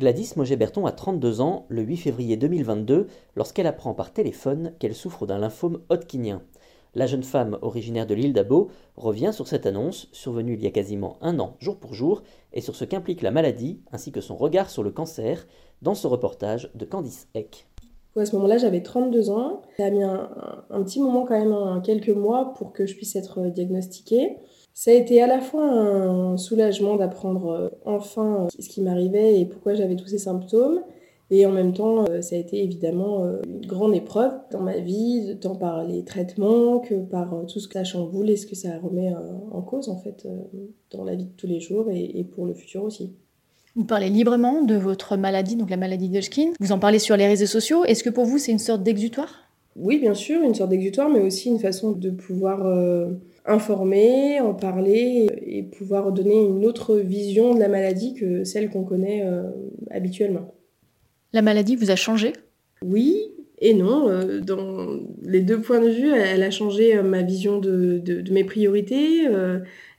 Gladys Moget-Berton a 32 ans le 8 février 2022 lorsqu'elle apprend par téléphone qu'elle souffre d'un lymphome hodgkinien. La jeune femme originaire de l'île d'Abo revient sur cette annonce, survenue il y a quasiment un an jour pour jour, et sur ce qu'implique la maladie ainsi que son regard sur le cancer dans ce reportage de Candice Eck. À ce moment-là, j'avais 32 ans. Ça a mis un, un, petit moment quand même, quelques mois, pour que je puisse être diagnostiquée. Ça a été à la fois un soulagement d'apprendre euh, enfin ce qui m'arrivait et pourquoi j'avais tous ces symptômes. Et en même temps, euh, ça a été évidemment euh, une grande épreuve dans ma vie, tant par les traitements que par tout ce que ça chamboule et ce que ça remet en cause en fait dans la vie de tous les jours et pour le futur aussi. Vous parlez librement de votre maladie, donc la maladie de Hodgkin. Vous en parlez sur les réseaux sociaux. Est-ce que pour vous, c'est une sorte d'exutoire? Oui, bien sûr, une sorte d'exutoire, mais aussi une façon de pouvoir informer, en parler et pouvoir donner une autre vision de la maladie que celle qu'on connaît euh, habituellement. La maladie vous a changé? Oui et non. Euh, dans les deux points de vue, elle a changé euh, ma vision de, de, mes priorités,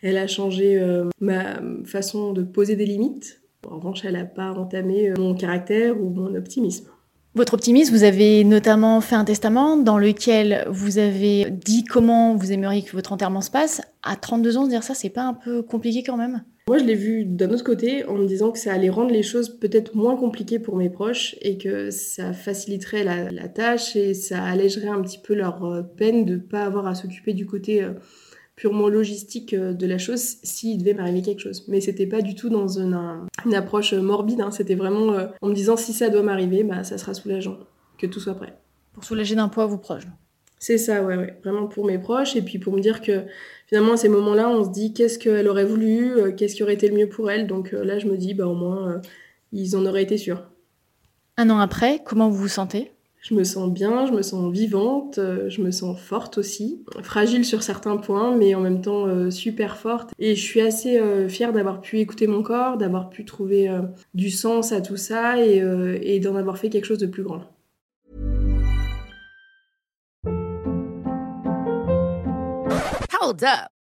elle a changé ma façon de poser des limites. En revanche, elle n'a pas entamé mon caractère ou mon optimisme. Votre optimisme, vous avez notamment fait un testament dans lequel vous avez dit comment vous aimeriez que votre enterrement se passe. À 32 ans, dire ça, c'est pas un peu compliqué quand même? Moi, je l'ai vu d'un autre côté en me disant que ça allait rendre les choses peut-être moins compliquées pour mes proches et que ça faciliterait la, tâche et ça allégerait un petit peu leur euh, peine de ne pas avoir à s'occuper du côté euh, purement logistique euh, de la chose s'il devait m'arriver quelque chose. Mais c'était pas du tout dans une, une approche morbide, hein. c'était vraiment euh, en me disant si ça doit m'arriver, bah, ça sera soulageant, que tout soit prêt. Pour soulager d'un poids vos proches c'est ça, ouais, ouais, vraiment pour mes proches, et puis pour me dire que finalement à ces moments-là, on se dit qu'est-ce qu'elle aurait voulu, euh, qu'est-ce qui aurait été le mieux pour elle, donc là je me dis, bah au moins, ils en auraient été sûrs. Un an après, comment vous vous sentez? Je me sens bien, je me sens vivante, euh, je me sens forte aussi, fragile sur certains points, mais en même temps euh, super forte. Et je suis assez euh, fière d'avoir pu écouter mon corps, d'avoir pu trouver du sens à tout ça et, et d'en avoir fait quelque chose de plus grand. Hold up.